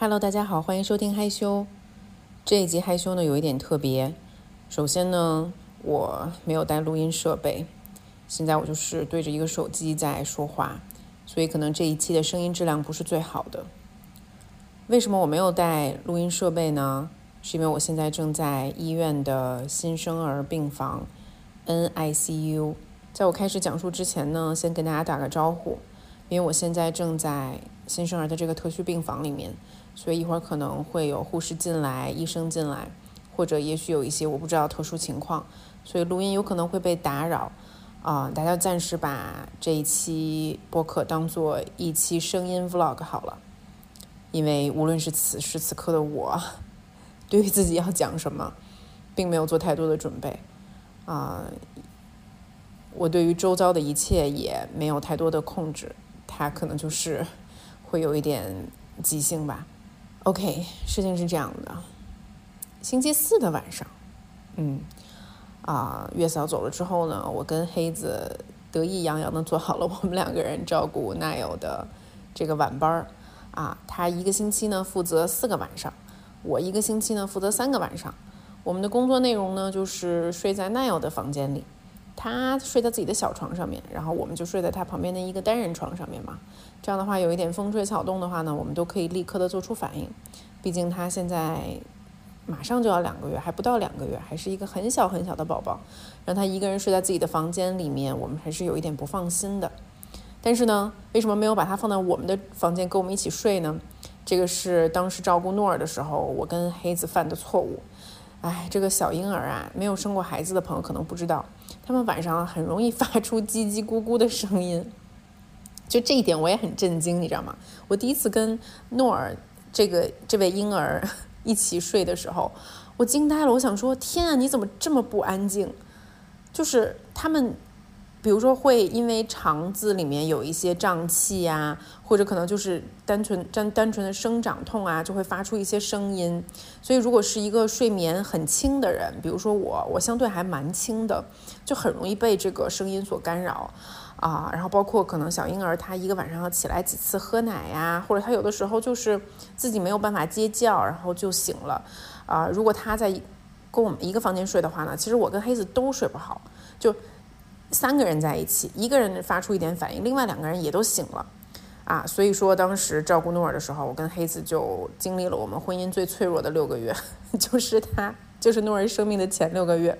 Hello，大家好，欢迎收听害羞。这一集害羞呢有一点特别。首先呢，我没有带录音设备，现在我就是对着一个手机在说话，所以可能这一期的声音质量不是最好的。为什么我没有带录音设备呢？是因为我现在正在医院的新生儿病房 NICU。在我开始讲述之前呢，先跟大家打个招呼，因为我现在正在新生儿的这个特需病房里面，所以一会儿可能会有护士进来、医生进来，或者也许有一些我不知道特殊情况，所以录音有可能会被打扰。啊，大家暂时把这一期播客当做一期声音 vlog 好了，因为无论是此时此刻的我，对于自己要讲什么，并没有做太多的准备。啊。我对于周遭的一切也没有太多的控制，它可能就是会有一点即兴吧。OK，事情是这样的，星期四的晚上，嗯，啊，月嫂走了之后呢，我跟黑子得意洋洋的做好了我们两个人照顾奈友的这个晚班儿。啊，他一个星期呢负责四个晚上，我一个星期呢负责三个晚上。我们的工作内容呢就是睡在奈友的房间里。他睡在自己的小床上面，然后我们就睡在他旁边的一个单人床上面嘛。这样的话，有一点风吹草动的话呢，我们都可以立刻的做出反应。毕竟他现在马上就要两个月，还不到两个月，还是一个很小很小的宝宝。让他一个人睡在自己的房间里面，我们还是有一点不放心的。但是呢，为什么没有把他放在我们的房间跟我们一起睡呢？这个是当时照顾诺尔的时候，我跟黑子犯的错误。哎，这个小婴儿啊，没有生过孩子的朋友可能不知道，他们晚上很容易发出叽叽咕咕的声音。就这一点我也很震惊，你知道吗？我第一次跟诺尔这个这位婴儿 一起睡的时候，我惊呆了。我想说，天啊，你怎么这么不安静？就是他们。比如说会因为肠子里面有一些胀气呀，或者可能就是单纯单单纯的生长痛啊，就会发出一些声音。所以如果是一个睡眠很轻的人，比如说我，我相对还蛮轻的，就很容易被这个声音所干扰啊。然后包括可能小婴儿他一个晚上要起来几次喝奶呀，或者他有的时候就是自己没有办法接觉，然后就醒了啊。如果他在跟我们一个房间睡的话呢，其实我跟黑子都睡不好，就。三个人在一起，一个人发出一点反应，另外两个人也都醒了，啊，所以说当时照顾诺尔的时候，我跟黑子就经历了我们婚姻最脆弱的六个月，就是他，就是诺尔生命的前六个月，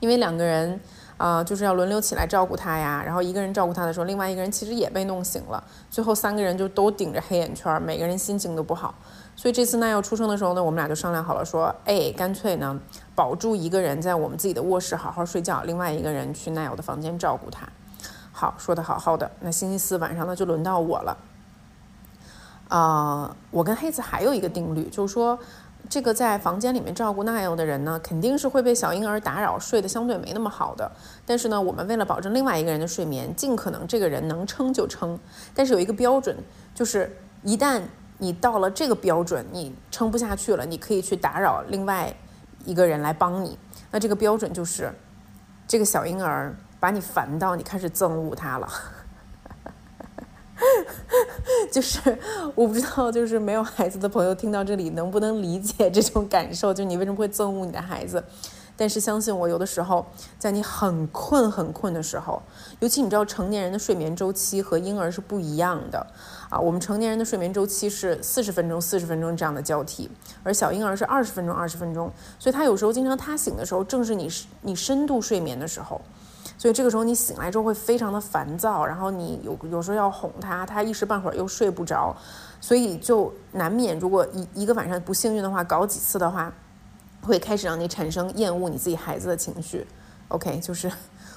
因为两个人啊，就是要轮流起来照顾他呀，然后一个人照顾他的时候，另外一个人其实也被弄醒了，最后三个人就都顶着黑眼圈，每个人心情都不好。所以这次奈要出生的时候呢，我们俩就商量好了，说，哎，干脆呢，保住一个人在我们自己的卧室好好睡觉，另外一个人去奈友的房间照顾他。好，说的好好的。那星期四晚上呢，就轮到我了。啊，我跟黑子还有一个定律，就是说，这个在房间里面照顾奈友的人呢，肯定是会被小婴儿打扰，睡得相对没那么好的。但是呢，我们为了保证另外一个人的睡眠，尽可能这个人能撑就撑。但是有一个标准，就是一旦你到了这个标准，你撑不下去了，你可以去打扰另外一个人来帮你。那这个标准就是，这个小婴儿把你烦到你开始憎恶他了。就是我不知道，就是没有孩子的朋友听到这里能不能理解这种感受？就你为什么会憎恶你的孩子？但是相信我，有的时候在你很困很困的时候，尤其你知道成年人的睡眠周期和婴儿是不一样的啊。我们成年人的睡眠周期是四十分钟、四十分钟这样的交替，而小婴儿是二十分钟、二十分钟。所以他有时候经常他醒的时候，正是你你深度睡眠的时候，所以这个时候你醒来之后会非常的烦躁，然后你有有时候要哄他，他一时半会儿又睡不着，所以就难免如果一一个晚上不幸运的话，搞几次的话。会开始让你产生厌恶你自己孩子的情绪，OK，就是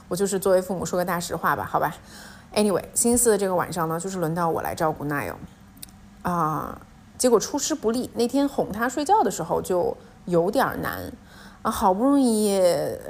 我就是作为父母说个大实话吧，好吧。Anyway，星期四的这个晚上呢，就是轮到我来照顾 Nile，啊，结果出师不利，那天哄他睡觉的时候就有点难。啊，好不容易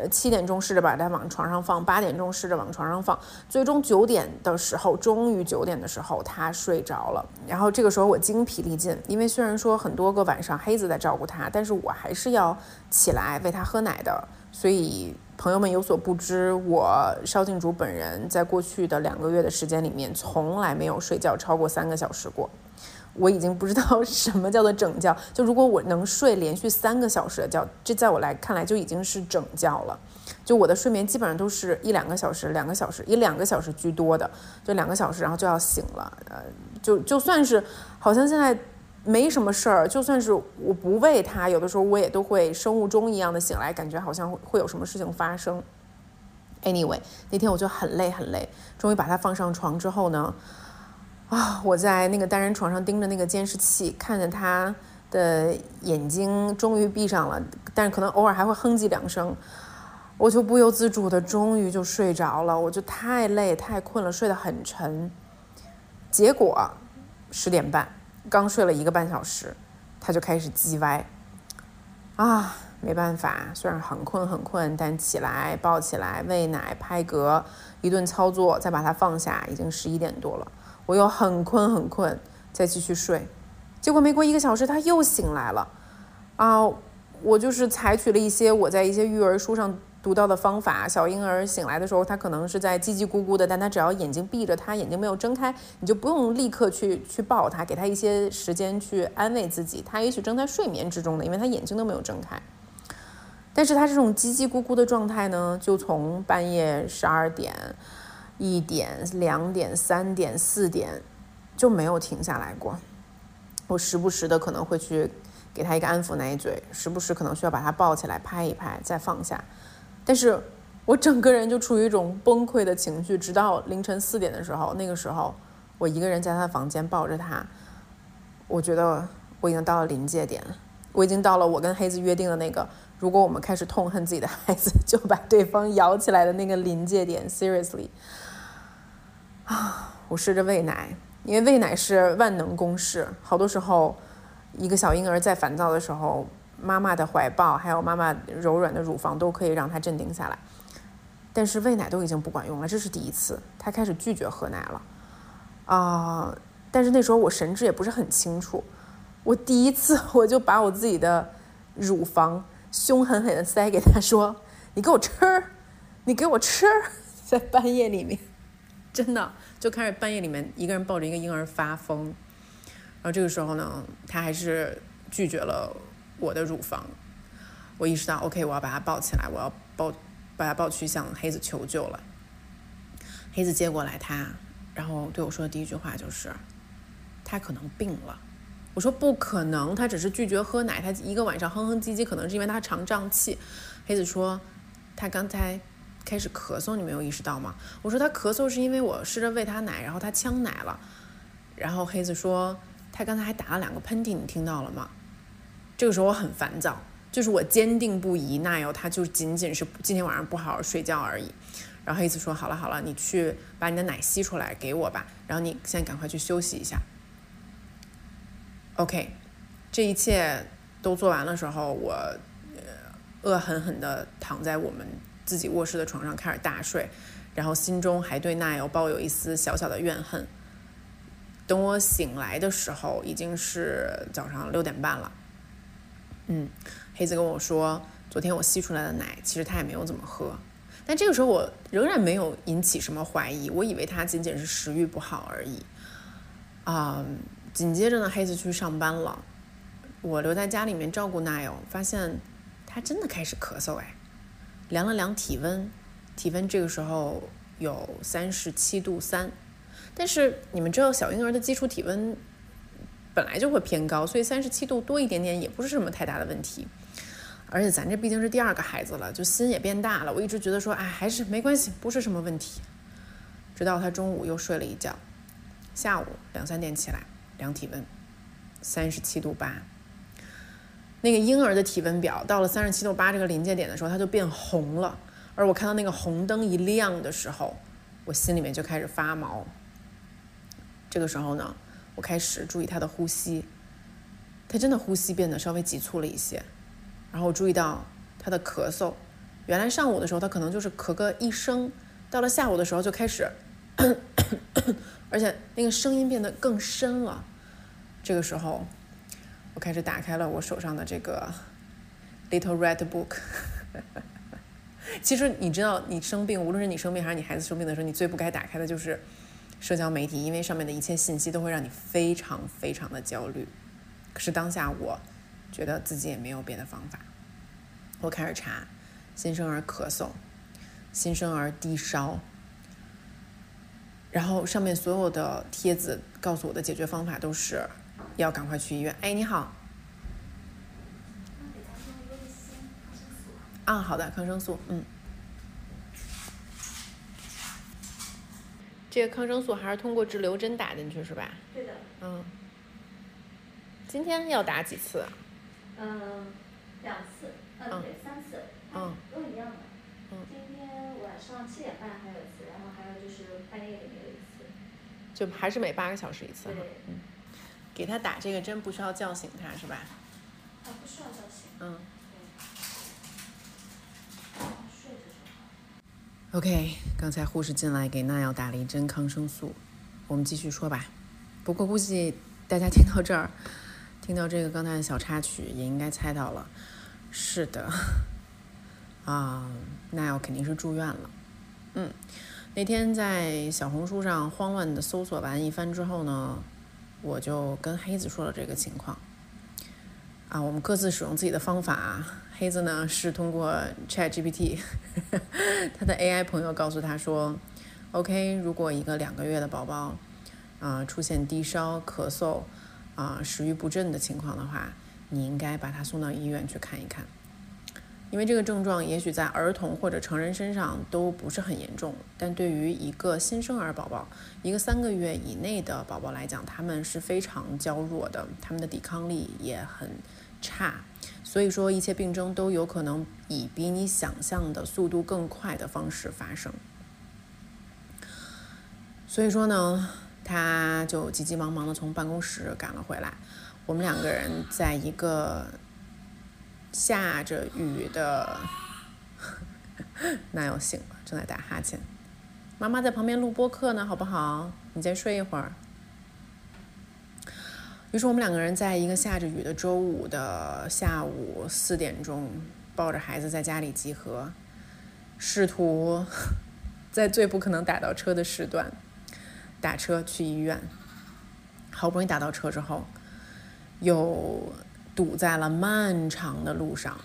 七点钟试着把他往床上放，八点钟试着往床上放，最终九点的时候，终于九点的时候他睡着了。然后这个时候我精疲力尽，因为虽然说很多个晚上黑子在照顾他，但是我还是要起来喂他喝奶的。所以朋友们有所不知，我邵静竹本人在过去的两个月的时间里面，从来没有睡觉超过三个小时过。我已经不知道什么叫做整觉。就如果我能睡连续三个小时的觉，这在我来看来就已经是整觉了。就我的睡眠基本上都是一两个小时，两个小时，一两个小时居多的，就两个小时，然后就要醒了。呃，就就算是好像现在没什么事儿，就算是我不喂它，有的时候我也都会生物钟一样的醒来，感觉好像会有什么事情发生。Anyway，那天我就很累很累，终于把它放上床之后呢，啊，我在那个单人床上盯着那个监视器，看着他的眼睛终于闭上了，但是可能偶尔还会哼唧两声。我就不由自主的，终于就睡着了。我就太累太困了，睡得很沉。结果十点半，刚睡了一个半小时，他就开始叽歪。啊，没办法，虽然很困很困，但起来抱起来喂奶拍嗝，一顿操作，再把它放下，已经十一点多了。我又很困很困，再继续睡。结果没过一个小时，他又醒来了。啊，我就是采取了一些我在一些育儿书上。读到的方法，小婴儿醒来的时候，他可能是在叽叽咕咕的，但他只要眼睛闭着，他眼睛没有睁开，你就不用立刻去去抱他，给他一些时间去安慰自己，他也许正在睡眠之中呢，因为他眼睛都没有睁开。但是他这种叽叽咕咕的状态呢，就从半夜十二点、一点、两点、三点、四点就没有停下来过。我时不时的可能会去给他一个安抚奶嘴，时不时可能需要把他抱起来拍一拍，再放下。但是我整个人就处于一种崩溃的情绪，直到凌晨四点的时候，那个时候我一个人在他的房间抱着他，我觉得我已经到了临界点，我已经到了我跟黑子约定的那个，如果我们开始痛恨自己的孩子，就把对方咬起来的那个临界点。Seriously，啊，我试着喂奶，因为喂奶是万能公式，好多时候一个小婴儿在烦躁的时候。妈妈的怀抱，还有妈妈柔软的乳房，都可以让他镇定下来。但是喂奶都已经不管用了，这是第一次，他开始拒绝喝奶了。啊！但是那时候我神志也不是很清楚，我第一次 我就把我自己的乳房凶狠狠地塞给他说：“你给我吃，你给我吃！”在半夜里面，真的就开始半夜里面一个人抱着一个婴儿发疯。然后这个时候呢，他还是拒绝了。我的乳房，我意识到，OK，我要把他抱起来，我要抱，把他抱去向黑子求救了。黑子接过来他，然后对我说的第一句话就是：“他可能病了。”我说：“不可能，他只是拒绝喝奶，他一个晚上哼哼唧唧，可能是因为他肠胀气。”黑子说：“他刚才开始咳嗽，你没有意识到吗？”我说：“他咳嗽是因为我试着喂他奶，然后他呛奶了。”然后黑子说：“他刚才还打了两个喷嚏，你听到了吗？”这个时候我很烦躁，就是我坚定不移，那有他就仅仅是今天晚上不好好睡觉而已。然后黑子说：“好了好了，你去把你的奶吸出来给我吧。然后你现在赶快去休息一下。” OK，这一切都做完的时候，我恶狠狠地躺在我们自己卧室的床上开始大睡，然后心中还对奈友抱有一丝小小的怨恨。等我醒来的时候，已经是早上六点半了。嗯，黑子跟我说，昨天我吸出来的奶，其实他也没有怎么喝。但这个时候我仍然没有引起什么怀疑，我以为他仅仅是食欲不好而已。啊，紧接着呢，黑子去上班了，我留在家里面照顾奈友，发现他真的开始咳嗽哎，量了量体温，体温这个时候有三十七度三，但是你们知道小婴儿的基础体温。本来就会偏高，所以三十七度多一点点也不是什么太大的问题。而且咱这毕竟是第二个孩子了，就心也变大了。我一直觉得说，哎，还是没关系，不是什么问题。直到他中午又睡了一觉，下午两三点起来量体温，三十七度八。那个婴儿的体温表到了三十七度八这个临界点的时候，它就变红了。而我看到那个红灯一亮的时候，我心里面就开始发毛。这个时候呢？我开始注意他的呼吸，他真的呼吸变得稍微急促了一些。然后我注意到他的咳嗽，原来上午的时候他可能就是咳个一声，到了下午的时候就开始，咳咳咳而且那个声音变得更深了。这个时候，我开始打开了我手上的这个 Little Red Book。其实你知道，你生病，无论是你生病还是你孩子生病的时候，你最不该打开的就是社交媒体，因为上面的一切信息都会让你非常非常的焦虑。可是当下我觉得自己也没有别的方法，我开始查新生儿咳嗽、新生儿低烧，然后上面所有的帖子告诉我的解决方法都是要赶快去医院。哎，你好。啊，好的，抗生素，嗯。这个抗生素还是通过直流针打进去是吧？对的。嗯。今天要打几次？嗯，两次。嗯，对，三次。嗯。都一样的。嗯。今天晚上七点半还有一次，然后还有就是半夜里面有一次。就还是每八个小时一次。对。嗯。给他打这个针不需要叫醒他是吧？啊，不需要叫醒。嗯。OK，刚才护士进来给娜瑶打了一针抗生素，我们继续说吧。不过估计大家听到这儿，听到这个刚才的小插曲，也应该猜到了。是的，啊，娜瑶肯定是住院了。嗯，那天在小红书上慌乱的搜索完一番之后呢，我就跟黑子说了这个情况。啊，我们各自使用自己的方法。黑子呢是通过 Chat GPT，他的 AI 朋友告诉他说：“OK，如果一个两个月的宝宝啊出现低烧、咳嗽啊食欲不振的情况的话，你应该把他送到医院去看一看，因为这个症状也许在儿童或者成人身上都不是很严重，但对于一个新生儿宝宝，一个三个月以内的宝宝来讲，他们是非常娇弱的，他们的抵抗力也很差。”所以说，一切病症都有可能以比你想象的速度更快的方式发生。所以说呢，他就急急忙忙的从办公室赶了回来。我们两个人在一个下着雨的，那要醒了，正在打哈欠。妈妈在旁边录播课呢，好不好？你再睡一会儿。于是我们两个人在一个下着雨的周五的下午四点钟，抱着孩子在家里集合，试图 在最不可能打到车的时段打车去医院。好不容易打到车之后，又堵在了漫长的路上。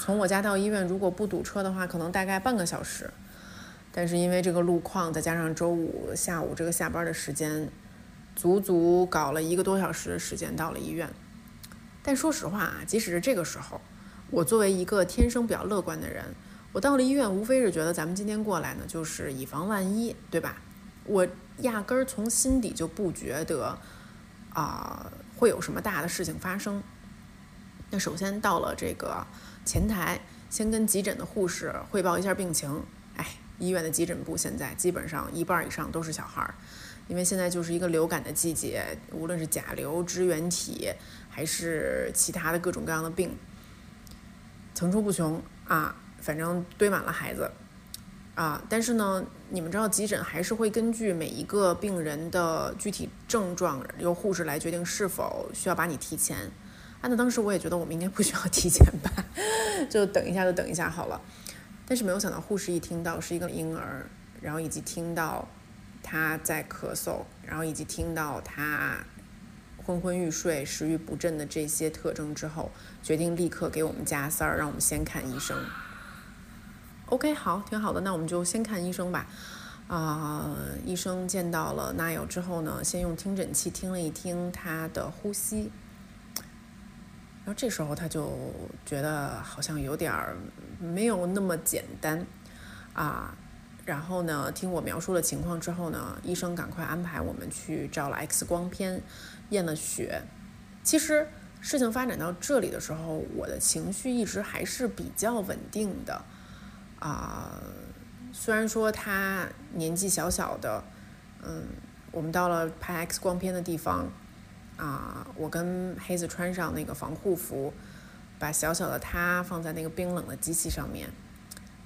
从我家到医院，如果不堵车的话，可能大概半个小时。但是因为这个路况，再加上周五下午这个下班的时间。足足搞了一个多小时的时间到了医院，但说实话啊，即使是这个时候，我作为一个天生比较乐观的人，我到了医院无非是觉得咱们今天过来呢，就是以防万一，对吧？我压根儿从心底就不觉得啊会有什么大的事情发生。那首先到了这个前台，先跟急诊的护士汇报一下病情。哎，医院的急诊部现在基本上一半以上都是小孩儿。因为现在就是一个流感的季节，无论是甲流、支原体，还是其他的各种各样的病，层出不穷啊，反正堆满了孩子啊。但是呢，你们知道急诊还是会根据每一个病人的具体症状，由护士来决定是否需要把你提前。啊，那当时我也觉得我们应该不需要提前吧，就等一下就等一下好了。但是没有想到，护士一听到是一个婴儿，然后以及听到。他在咳嗽，然后以及听到他昏昏欲睡、食欲不振的这些特征之后，决定立刻给我们加塞儿，让我们先看医生。OK，好，挺好的，那我们就先看医生吧。啊，医生见到了娜友之后呢，先用听诊器听了一听他的呼吸，然后这时候他就觉得好像有点儿没有那么简单啊。然后呢，听我描述了情况之后呢，医生赶快安排我们去照了 X 光片，验了血。其实事情发展到这里的时候，我的情绪一直还是比较稳定的。啊，虽然说他年纪小小的，嗯，我们到了拍 X 光片的地方，啊，我跟黑子穿上那个防护服，把小小的他放在那个冰冷的机器上面，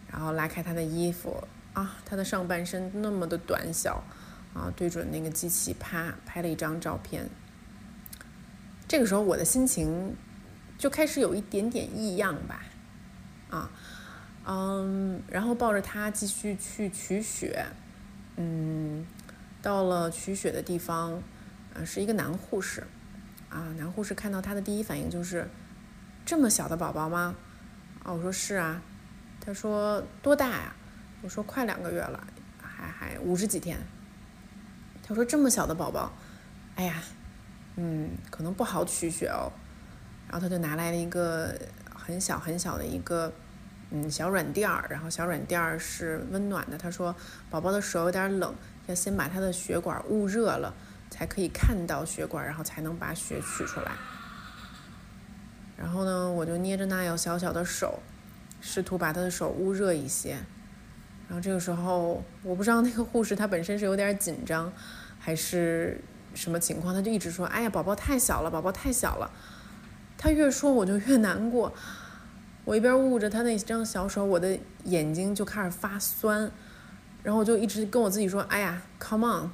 然后拉开他的衣服。啊，他的上半身那么的短小，啊，对准那个机器，啪拍了一张照片。这个时候我的心情就开始有一点点异样吧，啊，嗯，然后抱着他继续去取血，嗯，到了取血的地方，啊，是一个男护士，啊，男护士看到他的第一反应就是这么小的宝宝吗？啊，我说是啊。他说多大呀？我说快两个月了，还还五十几天。他说这么小的宝宝，哎呀，嗯，可能不好取血哦。然后他就拿来了一个很小很小的一个嗯小软垫儿，然后小软垫儿是温暖的。他说宝宝的手有点冷。要先把他的血管捂热了，才可以看到血管，然后才能把血取出来。然后呢，我就捏着那样小小的手，试图把他的手捂热一些。然后这个时候，我不知道那个护士她本身是有点紧张，还是什么情况，她就一直说：“哎呀，宝宝太小了，宝宝太小了。”她越说我就越难过。我一边捂着他那张小手，我的眼睛就开始发酸。然后我就一直跟我自己说：“哎呀，come on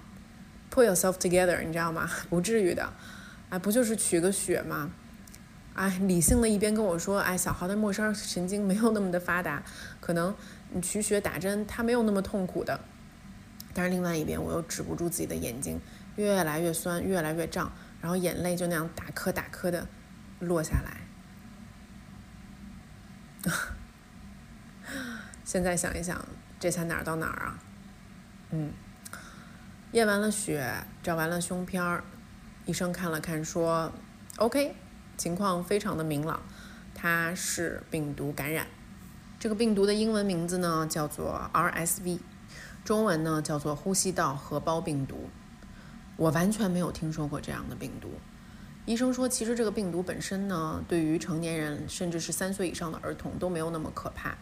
on，put yourself together，你知道吗？不至于的，哎，不就是取个血吗？哎，理性的一边跟我说：哎，小孩的末梢神经没有那么的发达，可能你取血打针它没有那么痛苦的。但是另外一边我又止不住自己的眼睛越来越酸，越来越胀，然后眼泪就那样打颗打颗的落下来。现在想一想。”这才哪儿到哪儿啊？嗯，验完了血，照完了胸片儿，医生看了看说：“OK，情况非常的明朗，它是病毒感染。这个病毒的英文名字呢叫做 RSV，中文呢叫做呼吸道合胞病毒。我完全没有听说过这样的病毒。医生说，其实这个病毒本身呢，对于成年人甚至是三岁以上的儿童都没有那么可怕，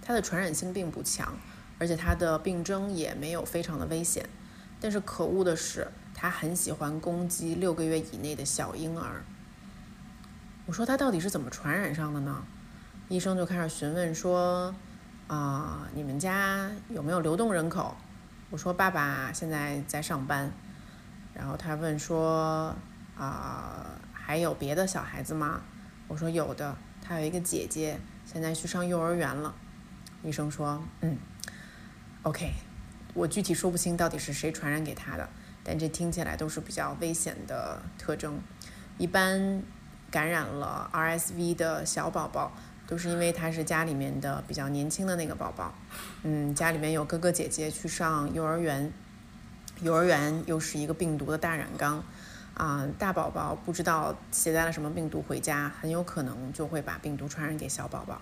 它的传染性并不强。”而且它的病征也没有非常的危险，但是可恶的是，他很喜欢攻击六个月以内的小婴儿。我说他到底是怎么传染上的呢？医生就开始询问说：“啊，你们家有没有流动人口？”我说：“爸爸现在在上班。”然后他问说：“啊，还有别的小孩子吗？”我说：“有的，他有一个姐姐，现在去上幼儿园了。”医生说：“嗯。” OK，我具体说不清到底是谁传染给他的，但这听起来都是比较危险的特征。一般感染了 RSV 的小宝宝，都是因为他是家里面的比较年轻的那个宝宝，嗯，家里面有哥哥姐姐去上幼儿园，幼儿园又是一个病毒的大染缸，啊，大宝宝不知道携带了什么病毒回家，很有可能就会把病毒传染给小宝宝。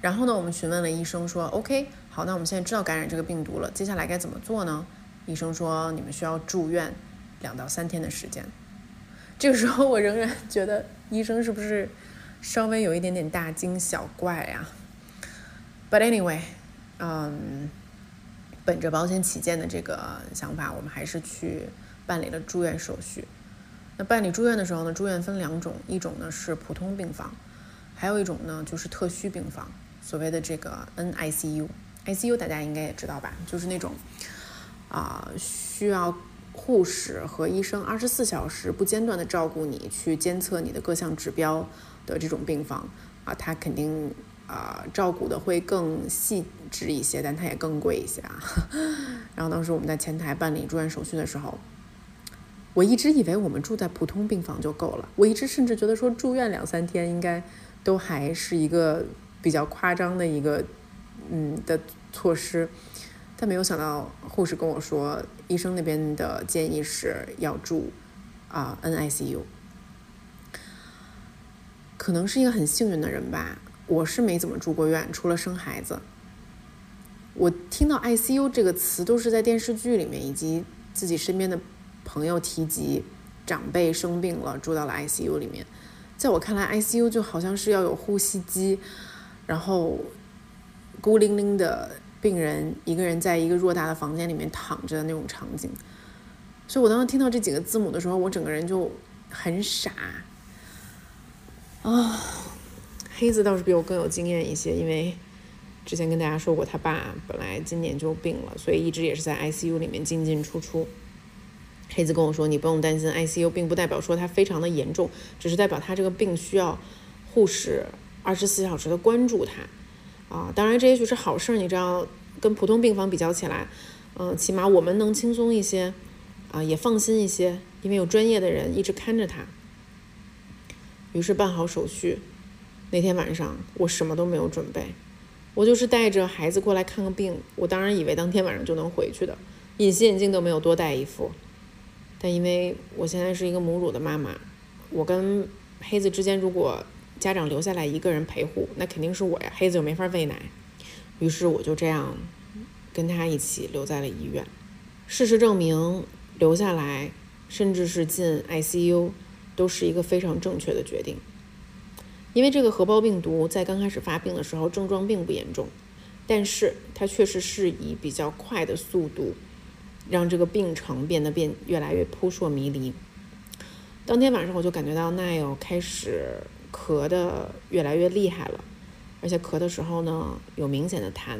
然后呢，我们询问了医生，说 OK，好，那我们现在知道感染这个病毒了，接下来该怎么做呢？医生说你们需要住院两到三天的时间。这个时候我仍然觉得医生是不是稍微有一点点大惊小怪呀？But anyway，嗯，本着保险起见的这个想法，我们还是去办理了住院手续。那办理住院的时候呢，住院分两种，一种呢是普通病房，还有一种呢就是特需病房。所谓的这个 NICU NICU，ICU 大家应该也知道吧，就是那种啊需要护士和医生二十四小时不间断的照顾你，去监测你的各项指标的这种病房啊，它肯定啊照顾的会更细致一些，但它也更贵一些啊。然后当时我们在前台办理住院手续的时候，我一直以为我们住在普通病房就够了，我一直甚至觉得说住院两三天应该都还是一个。比较夸张的一个，嗯的措施，但没有想到护士跟我说，医生那边的建议是要住啊 NICU。可能是一个很幸运的人吧，我是没怎么住过院，除了生孩子。我听到 ICU 这个词都是在电视剧里面，以及自己身边的朋友提及长辈生病了住到了 ICU 里面，在我看来，ICU 就好像是要有呼吸机。然后，孤零零的病人一个人在一个偌大的房间里面躺着的那种场景，所以我当时听到这几个字母的时候，我整个人就很傻。啊，黑子倒是比我更有经验一些，因为之前跟大家说过，他爸本来今年就病了，所以一直也是在 ICU 里面进进出出。黑子跟我说：“你不用担心，ICU 并不代表说它非常的严重，只是代表他这个病需要护士。”二十四小时的关注他，啊，当然这也许是好事儿，你知道，跟普通病房比较起来，嗯，起码我们能轻松一些。啊，也放心一些，因为有专业的人一直看着他。于是办好手续，那天晚上我什么都没有准备，我就是带着孩子过来看个病。我当然以为当天晚上就能回去的，隐形眼镜都没有多带一副。但因为我现在是一个母乳的妈妈，我跟黑子之间如果家长留下来一个人陪护，那肯定是我呀，黑子又没法喂奶。于是我就这样跟他一起留在了医院。事实证明。留下来，甚至是进 ICU，都是一个非常正确的决定。因为这个核包病毒在刚开始发病的时候症状并不严重，但是它确实是以比较快的速度，让这个病程变得变越来越扑朔迷离。当天晚上我就感觉到奈友开始咳的越来越厉害了，而且咳的时候呢有明显的痰，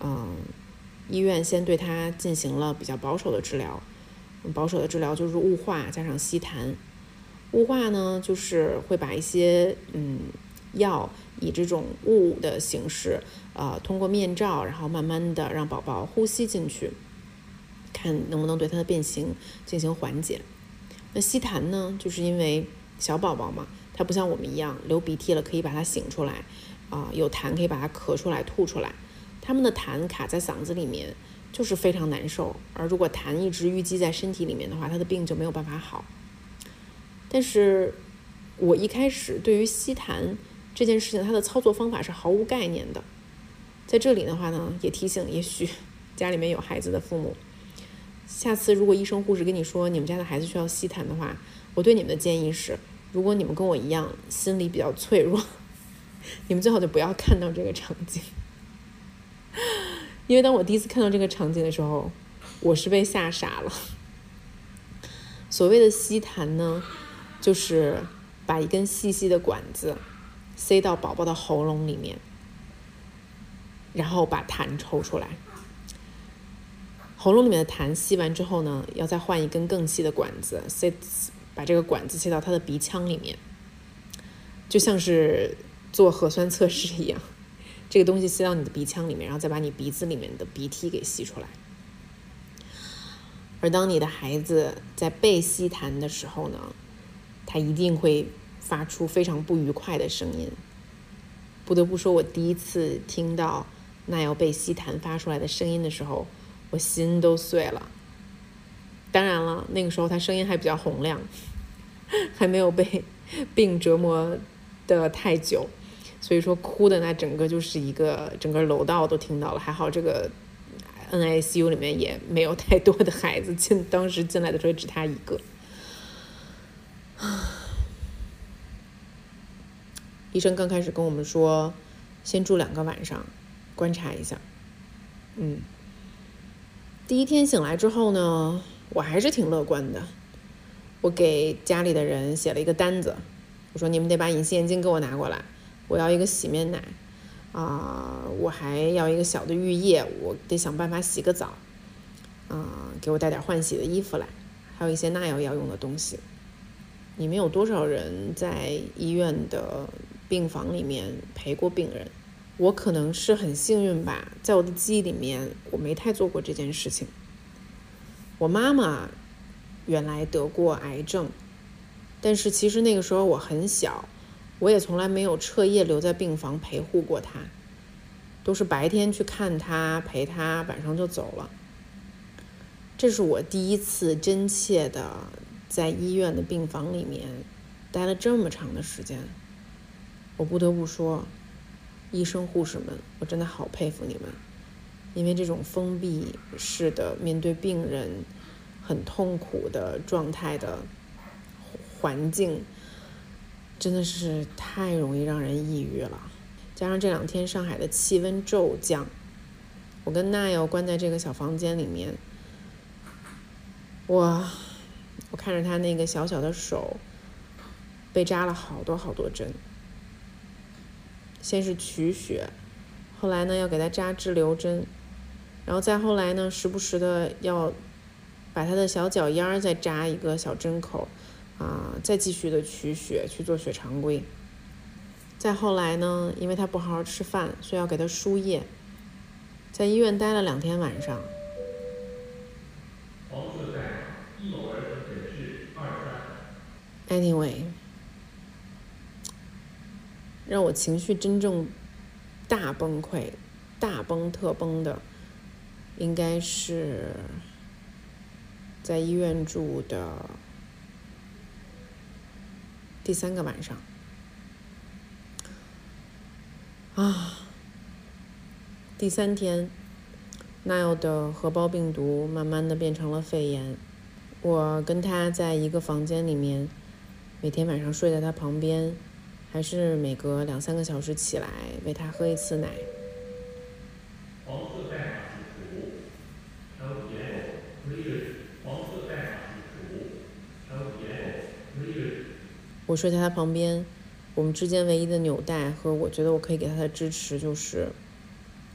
嗯。医院先对他进行了比较保守的治疗，保守的治疗就是雾化加上吸痰。雾化呢，就是会把一些嗯药以这种雾的形式，呃，通过面罩，然后慢慢的让宝宝呼吸进去，看能不能对他的变形进行缓解。那吸痰呢，就是因为小宝宝嘛，它不像我们一样流鼻涕了可以把它醒出来，啊，有痰可以把它咳出来吐出来。他们的痰卡在嗓子里面，就是非常难受。而如果痰一直淤积在身体里面的话，他的病就没有办法好。但是，我一开始对于吸痰这件事情，它的操作方法是毫无概念的。在这里的话呢，也提醒，也许 家里面有孩子的父母，下次如果医生护士跟你说你们家的孩子需要吸痰的话，我对你们的建议是，如果你们跟我一样心理比较脆弱，你们最好就不要看到这个场景。因为当我第一次看到这个场景的时候，我是被吓傻了。所谓的吸痰呢，就是把一根细细的管子塞到宝宝的喉咙里面，然后把痰抽出来。喉咙里面的痰吸完之后呢，要再换一根更细的管子塞，把这个管子塞到他的鼻腔里面，就像是做核酸测试一样。这个东西吸到你的鼻腔里面，然后再把你鼻子里面的鼻涕给吸出来。而当你的孩子在被吸痰的时候呢，他一定会发出非常不愉快的声音。不得不说，我第一次听到那要被吸痰发出来的声音的时候，我心都碎了。当然了，那个时候他声音还比较洪亮，还没有被 病折磨的太久。所以说哭的那整个就是一个整个楼道都听到了，还好这个 NICU 里面也没有太多的孩子进，当时进来的时候只他一个。医生刚开始跟我们说，先住两个晚上，观察一下。嗯，第一天醒来之后呢，我还是挺乐观的。我给家里的人写了一个单子，我说你们得把隐形眼镜给我拿过来。我要一个洗面奶，啊，我还要一个小的浴液，我得想办法洗个澡，啊，给我带点换洗的衣服来，还有一些那药要用的东西。你们有多少人在医院的病房里面陪过病人？我可能是很幸运吧，在我的记忆里面，我没太做过这件事情。我妈妈原来得过癌症，但是其实那个时候我很小。我也从来没有彻夜留在病房陪护过她，都是白天去看她陪她，晚上就走了。这是我第一次真切的在医院的病房里面待了这么长的时间。我不得不说，医生护士们，我真的好佩服你们，因为这种封闭式的面对病人很痛苦的状态的环境。真的是太容易让人抑郁了，加上这两天上海的气温骤降，我跟娜瑶关在这个小房间里面，我我看着他那个小小的手被扎了好多好多针，先是取血，后来呢要给他扎支留针，然后再后来呢时不时的要把他的小脚丫儿再扎一个小针口啊再继续的取血去做血常规。再后来呢因为他不好好吃饭所以要给他输液。在医院待了两天晚上 anyway 让我情绪真正大崩溃大崩特崩的应该是在医院住的第三个晚上。啊，第三天，Nile 的荷包病毒慢慢的变成了肺炎。我跟他在一个房间里面，每天晚上睡在他旁边，还是每隔两三个小时起来喂他喝一次奶色代码是除，还有盐黄色代码是除，还有盐我睡在他旁边。我们之间唯一的纽带和我觉得我可以给他的支持，就是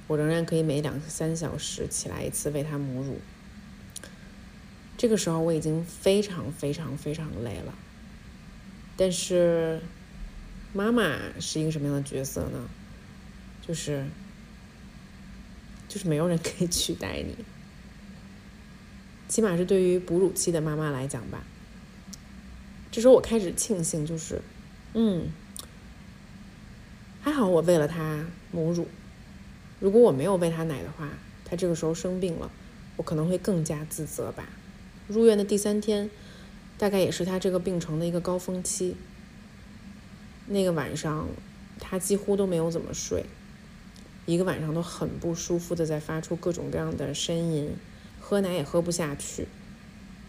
我仍然可以每两三小时起来一次喂他母乳。这个时候我已经非常非常非常累了，但是妈妈是一个什么样的角色呢？就是就是没有人 可以取代你，起码是对于哺乳期的妈妈来讲吧。这时候我开始庆幸，就是嗯。还好我喂了他母乳，如果我没有喂他奶的话，他这个时候生病了，我可能会更加自责吧。入院的第三天，大概也是他这个病程的一个高峰期。那个晚上，他几乎都没有怎么睡，一个晚上都很不舒服的在发出各种各样的呻吟，喝奶也喝不下去。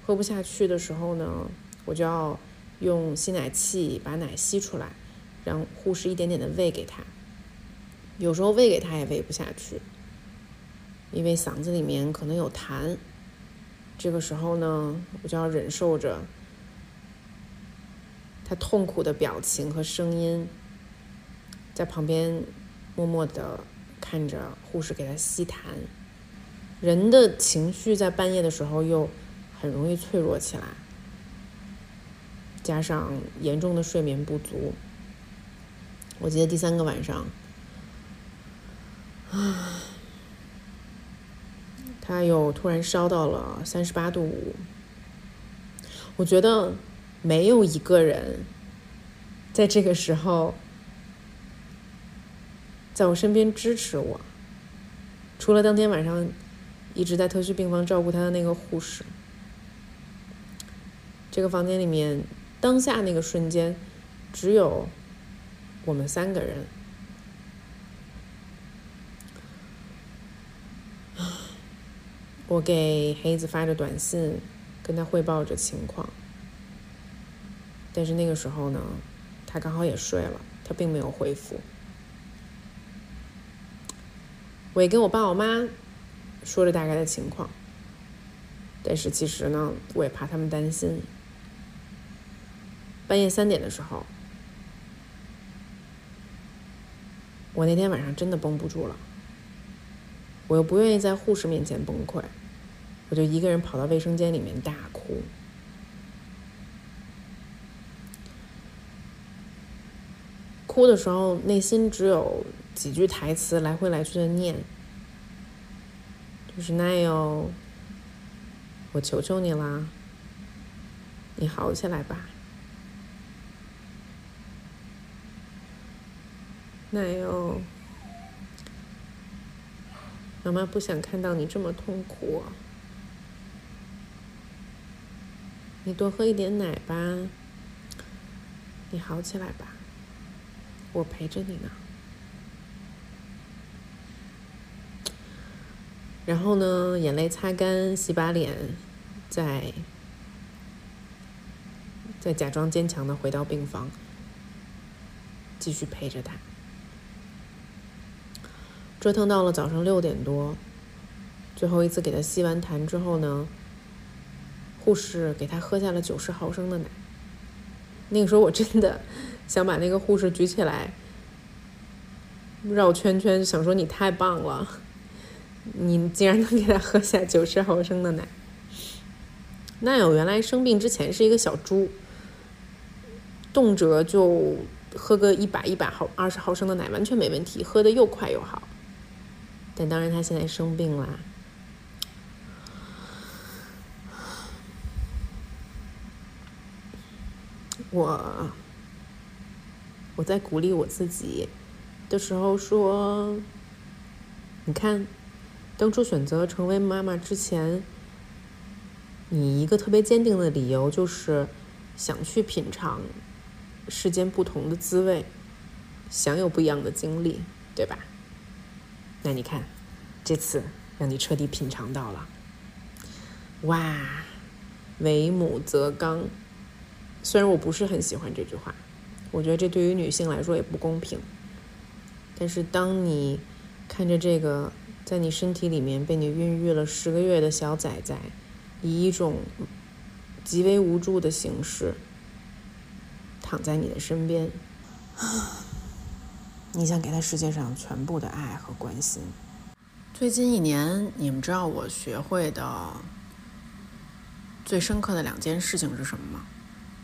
喝不下去的时候呢，我就要用吸奶器把奶吸出来。让护士一点点的喂给他，有时候喂给他也喂不下去，因为嗓子里面可能有痰。这个时候呢，我就要忍受着他痛苦的表情和声音，在旁边默默的看着护士给他吸痰。人的情绪在半夜的时候又很容易脆弱起来，加上严重的睡眠不足。我记得第三个晚上，他又突然烧到了三十八度五。我觉得没有一个人在这个时候在我身边支持我，除了当天晚上一直在特需病房照顾他的那个护士。这个房间里面，当下那个瞬间，只有。我们三个人，我给黑子发着短信，跟他汇报着情况。但是那个时候呢，他刚好也睡了，他并没有回复。我也跟我爸我妈说着大概的情况，但是其实呢，我也怕他们担心。半夜三点的时候。我那天晚上真的绷不住了，我又不愿意在护士面前崩溃，我就一个人跑到卫生间里面大哭。哭的时候，内心只有几句台词来回来去的念，就是奈友，我求求你啦，你好起来吧。奶油，妈妈不想看到你这么痛苦，你多喝一点奶吧，你好起来吧，我陪着你呢。然后呢，眼泪擦干，洗把脸，再再假装坚强的回到病房，继续陪着他。折腾到了早上六点多，最后一次给他吸完痰之后呢，护士给他喝下了九十毫升的奶。那个时候我真的想把那个护士举起来，绕圈圈，想说你太棒了，你竟然能给他喝下九十毫升的奶。那有原来生病之前是一个小猪，动辄就喝个一百一百毫二十毫升的奶完全没问题，喝的又快又好。但当然，他现在生病啦。我我在鼓励我自己的时候说：“你看，当初选择成为妈妈之前，你一个特别坚定的理由就是想去品尝世间不同的滋味，享有不一样的经历，对吧？那你看，这次让你彻底品尝到了。哇，为母则刚。”虽然我不是很喜欢这句话，我觉得这对于女性来说也不公平。但是当你看着这个在你身体里面被你孕育了十个月的小崽崽，以一种极为无助的形式躺在你的身边，啊你想给他世界上全部的爱和关心。最近一年，你们知道我学会的最深刻的两件事情是什么吗？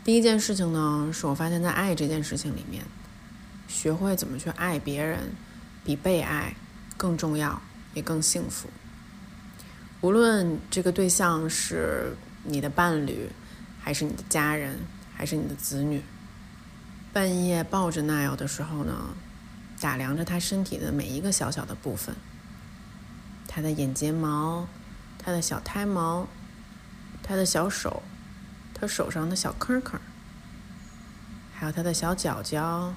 第一件事情呢，是我发现，在爱这件事情里面，学会怎么去爱别人，比被爱更重要，也更幸福。无论这个对象是你的伴侣，还是你的家人，还是你的子女，半夜抱着奈 e 的时候呢，打量着他身体的每一个小小的部分，他的眼睫毛，他的小胎毛，他的小手。他手上的小坑坑，还有他的小脚脚，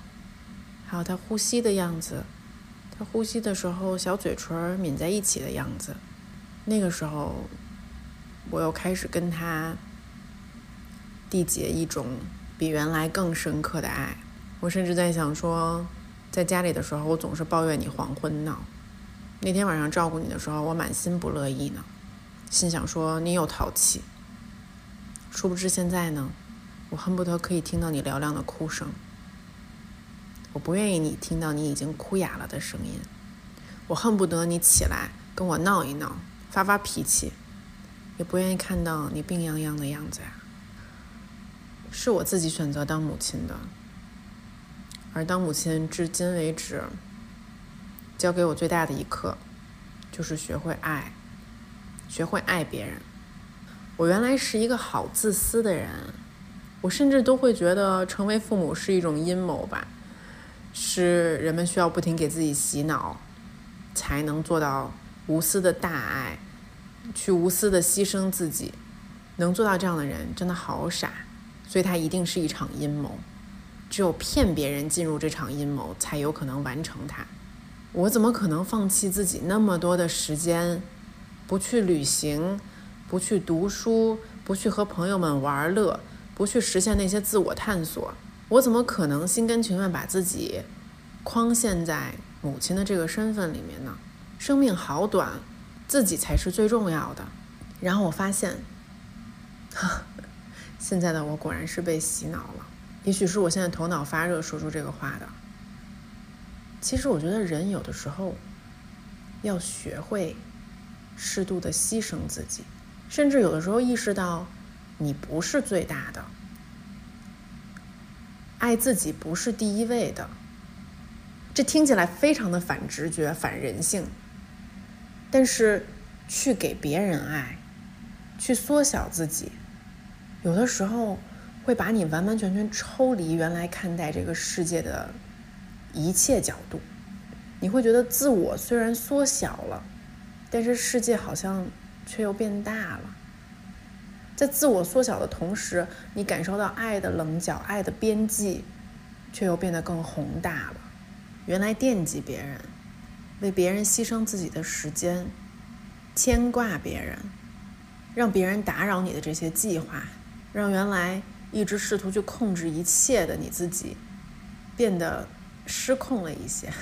还有他呼吸的样子，他呼吸的时候小嘴唇抿在一起的样子。那个时候，我又开始跟他缔结一种比原来更深刻的爱。我甚至在想说，在家里的时候，我总是抱怨你黄昏闹。那天晚上照顾你的时候，我满心不乐意呢，心想说你又淘气。殊不知现在呢，我恨不得可以听到你嘹亮的哭声。我不愿意你听到你已经哭哑了的声音。我恨不得你起来跟我闹一闹，发发脾气，也不愿意看到你病殃殃的样子呀。是我自己选择当母亲的，而当母亲至今为止，教给我最大的一课，就是学会爱，学会爱别人。我原来是一个好自私的人，我甚至都会觉得成为父母是一种阴谋吧，是人们需要不停给自己洗脑，才能做到无私的大爱，去无私的牺牲自己，能做到这样的人真的好傻，所以他一定是一场阴谋，只有骗别人进入这场阴谋，才有可能完成它。我怎么可能放弃自己那么多的时间，不去旅行？不去读书，不去和朋友们玩乐，不去实现那些自我探索，我怎么可能心甘情愿把自己框限在母亲的这个身份里面呢？生命好短，自己才是最重要的。然后我发现，现在的我果然是被洗脑了。也许是我现在头脑发热说出这个话的。其实我觉得人有的时候要学会适度的牺牲自己。甚至有的时候意识到，你不是最大的，爱自己不是第一位的。这听起来非常的反直觉、反人性。但是，去给别人爱，去缩小自己，有的时候会把你完完全全抽离原来看待这个世界的一切角度。你会觉得自我虽然缩小了，但是世界好像。却又变大了，在自我缩小的同时，你感受到爱的棱角、爱的边际，却又变得更宏大了。原来惦记别人，为别人牺牲自己的时间，牵挂别人，让别人打扰你的这些计划，让原来一直试图去控制一切的你自己，变得失控了一些。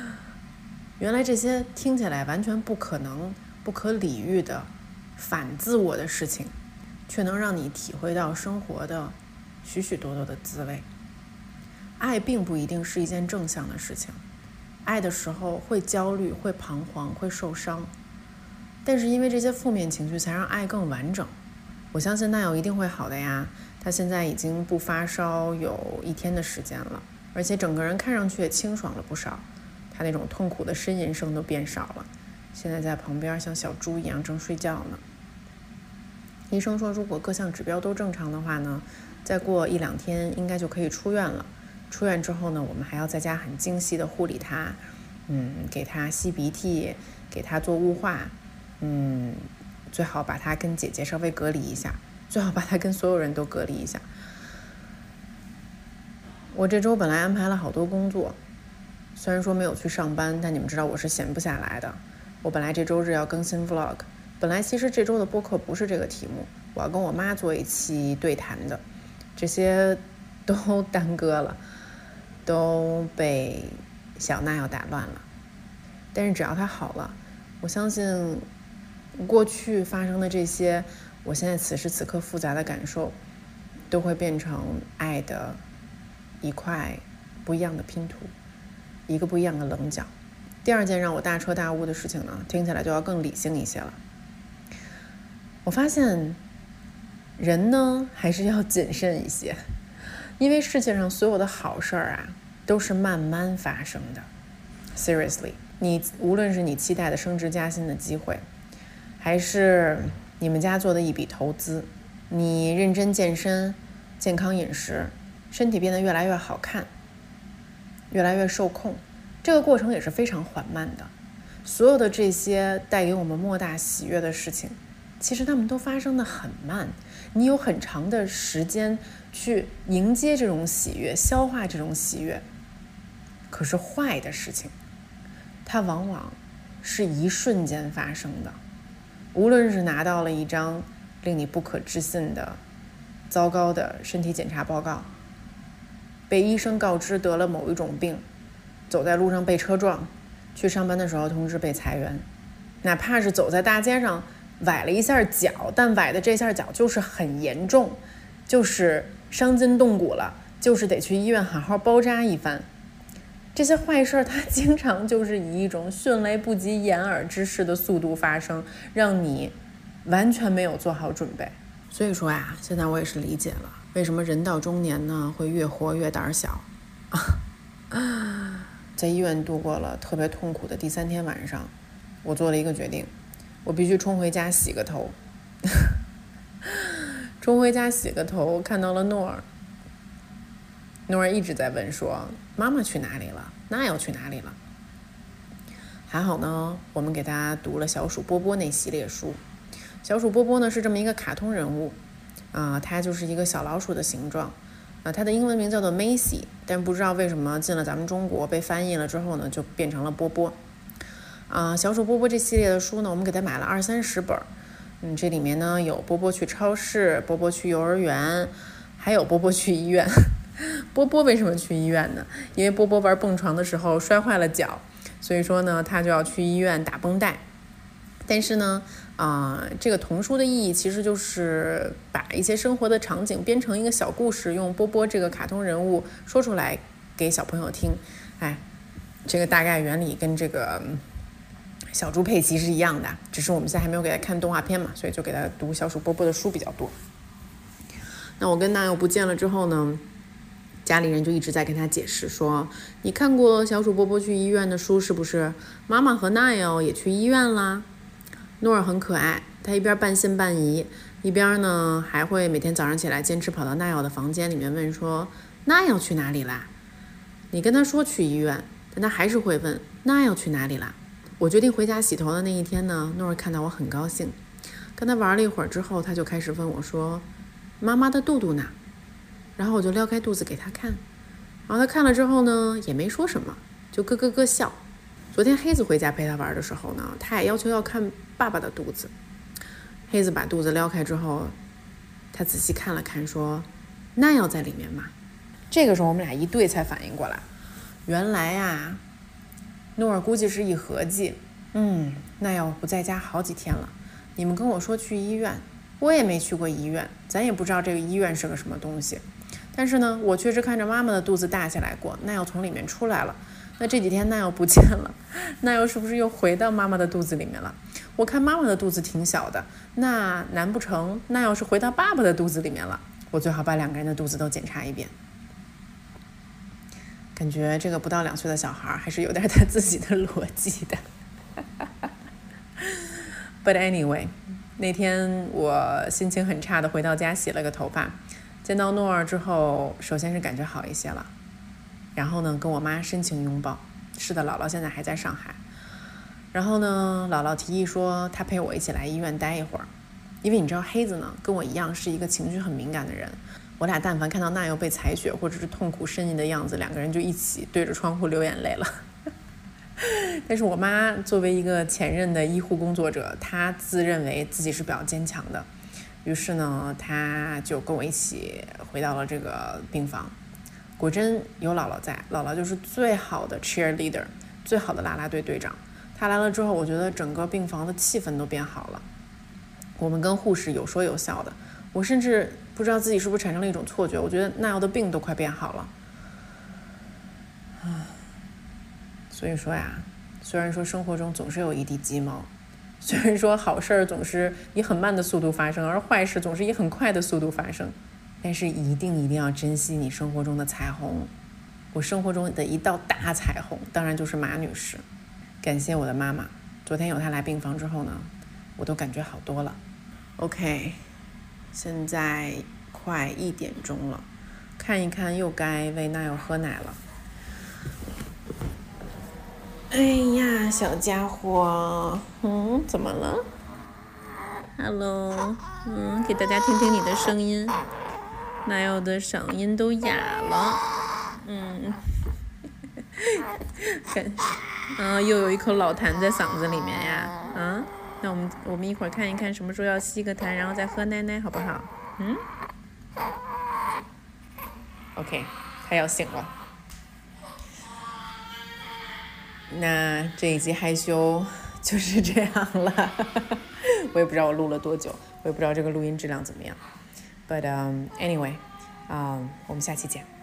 原来这些听起来完全不可能。不可理喻的反自我的事情，却能让你体会到生活的许许多多的滋味。爱并不一定是一件正向的事情，爱的时候会焦虑、会彷徨、会受伤，但是因为这些负面情绪，才让爱更完整。我相信奈友一定会好的呀，他现在已经不发烧有一天的时间了，而且整个人看上去也清爽了不少，他那种痛苦的呻吟声都变少了。现在在旁边像小猪一样正睡觉呢。医生说，如果各项指标都正常的话呢，再过一两天应该就可以出院了。出院之后呢，我们还要在家很精细的护理他，嗯，给他吸鼻涕，给他做雾化，嗯，最好把他跟姐姐稍微隔离一下，最好把他跟所有人都隔离一下。我这周本来安排了好多工作，虽然说没有去上班，但你们知道我是闲不下来的。我本来这周日要更新 vlog，本来其实这周的播客不是这个题目，我要跟我妈做一期对谈的，这些都耽搁了。都被小娜要打乱了，但是只要她好了，我相信过去发生的这些，我现在此时此刻复杂的感受，都会变成爱的一块不一样的拼图，一个不一样的棱角。第二件让我大彻大悟的事情呢，听起来就要更理性一些了。我发现人呢，还是要谨慎一些，因为世界上所有的好事儿啊。都是慢慢发生的。Seriously，你无论是你期待的升职加薪的机会，还是你们家做的一笔投资，你认真健身、健康饮食，身体变得越来越好看，越来越受控，这个过程也是非常缓慢的。所有的这些带给我们莫大喜悦的事情，其实他们都发生的很慢。你有很长的时间去迎接这种喜悦，消化这种喜悦。可是坏的事情，它往往是一瞬间发生的。无论是拿到了一张令你不可置信的糟糕的身体检查报告，被医生告知得了某一种病，走在路上被车撞，去上班的时候通知被裁员，哪怕是走在大街上崴了一下脚，但崴的这下脚就是很严重，就是伤筋动骨了，就是得去医院好好包扎一番。这些坏事儿，它经常就是以一种迅雷不及掩耳之势的速度发生，让你完全没有做好准备。所以说呀，现在我也是理解了，为什么人到中年呢会越活越胆小。在医院度过了特别痛苦的第三天晚上，我做了一个决定，我必须冲回家洗个头。冲回家洗个头，看到了诺尔。诺儿一直在问说：“妈妈去哪里了？那要去哪里了？”还好呢，我们给他读了小鼠波波那系列书。小鼠波波呢是这么一个卡通人物，啊，它就是一个小老鼠的形状，啊，它的英文名叫做 Macy，但不知道为什么进了咱们中国被翻译了之后呢，就变成了波波。啊，小鼠波波这系列的书呢，我们给他买了二三十本，嗯，这里面呢有波波去超市，波波去幼儿园，还有波波去医院。波波为什么去医院呢？因为波波玩蹦床的时候摔坏了脚，所以说呢，他就要去医院打绷带。但是呢，啊，这个童书的意义其实就是把一些生活的场景编成一个小故事，用波波这个卡通人物说出来给小朋友听。哎，这个大概原理跟这个小猪佩奇是一样的，只是我们现在还没有给他看动画片嘛，所以就给他读小鼠波波的书比较多。那我跟娜友不见了之后呢？家里人就一直在跟他解释说：“你看过小鼠波波去医院的书是不是？妈妈和奈奥也去医院啦。”诺尔很可爱，他一边半信半疑，一边呢还会每天早上起来坚持跑到奈奥的房间里面问说：“奈奥去哪里啦？”你跟他说去医院，但他还是会问：“奈奥去哪里啦？”我决定回家洗头的那一天呢，诺尔看到我很高兴，跟他玩了一会儿之后，他就开始问我说：“妈妈的肚肚呢？”然后我就撩开肚子给他看，然后他看了之后呢，也没说什么，就咯咯咯笑。昨天黑子回家陪他玩的时候呢，他也要求要看爸爸的肚子。黑子把肚子撩开之后，他仔细看了看，说：“那要在里面吗？”这个时候我们俩一对才反应过来，原来啊，诺尔估计是一合计，嗯，那要不在家好几天了，你们跟我说去医院，我也没去过医院，咱也不知道这个医院是个什么东西。但是呢，我确实看着妈妈的肚子大起来过，那要从里面出来了。那这几天那要不见了，那又是不是又回到妈妈的肚子里面了？我看妈妈的肚子挺小的，那难不成那要是回到爸爸的肚子里面了？我最好把两个人的肚子都检查一遍。感觉这个不到两岁的小孩还是有点他自己的逻辑的。But anyway，那天我心情很差的回到家洗了个头发。见到诺儿之后，首先是感觉好一些了，然后呢，跟我妈深情拥抱。是的，姥姥现在还在上海。然后呢，姥姥提议说她陪我一起来医院待一会儿，因为你知道黑子呢跟我一样是一个情绪很敏感的人。我俩但凡看到娜又被采血或者是痛苦呻吟的样子，两个人就一起对着窗户流眼泪了。但是我妈作为一个前任的医护工作者，她自认为自己是比较坚强的，于是呢，他就跟我一起回到了这个病房。果真有姥姥在，姥姥就是最好的 cheerleader，最好的啦啦队队长。他来了之后，我觉得整个病房的气氛都变好了。我们跟护士有说有笑的，我甚至。不知道自己是不是产生了一种错觉，我觉得奈奥的病都快变好了，啊，所以说呀，虽然说生活中总是有一地鸡毛，虽然说好事儿总是以很慢的速度发生，而坏事总是以很快的速度发生，但是一定一定要珍惜你生活中的彩虹。我生活中的一道大彩虹，当然就是马女士。感谢我的妈妈，昨天有她来病房之后呢，我都感觉好多了。OK。现在快一点钟了，看一看又该喂奈尔喝奶了。哎呀，小家伙，嗯，怎么了？Hello，嗯，给大家听听你的声音，奈尔的嗓音都哑了，嗯，看，嗯，又有一口老痰在嗓子里面呀，啊？那我们我们一会儿看一看什么时候要吸个痰，然后再喝奶奶，好不好？嗯？OK，他要醒了。那这一集害羞就是这样了，我也不知道我录了多久，我也不知道这个录音质量怎么样。But um, anyway，啊，我们下期见。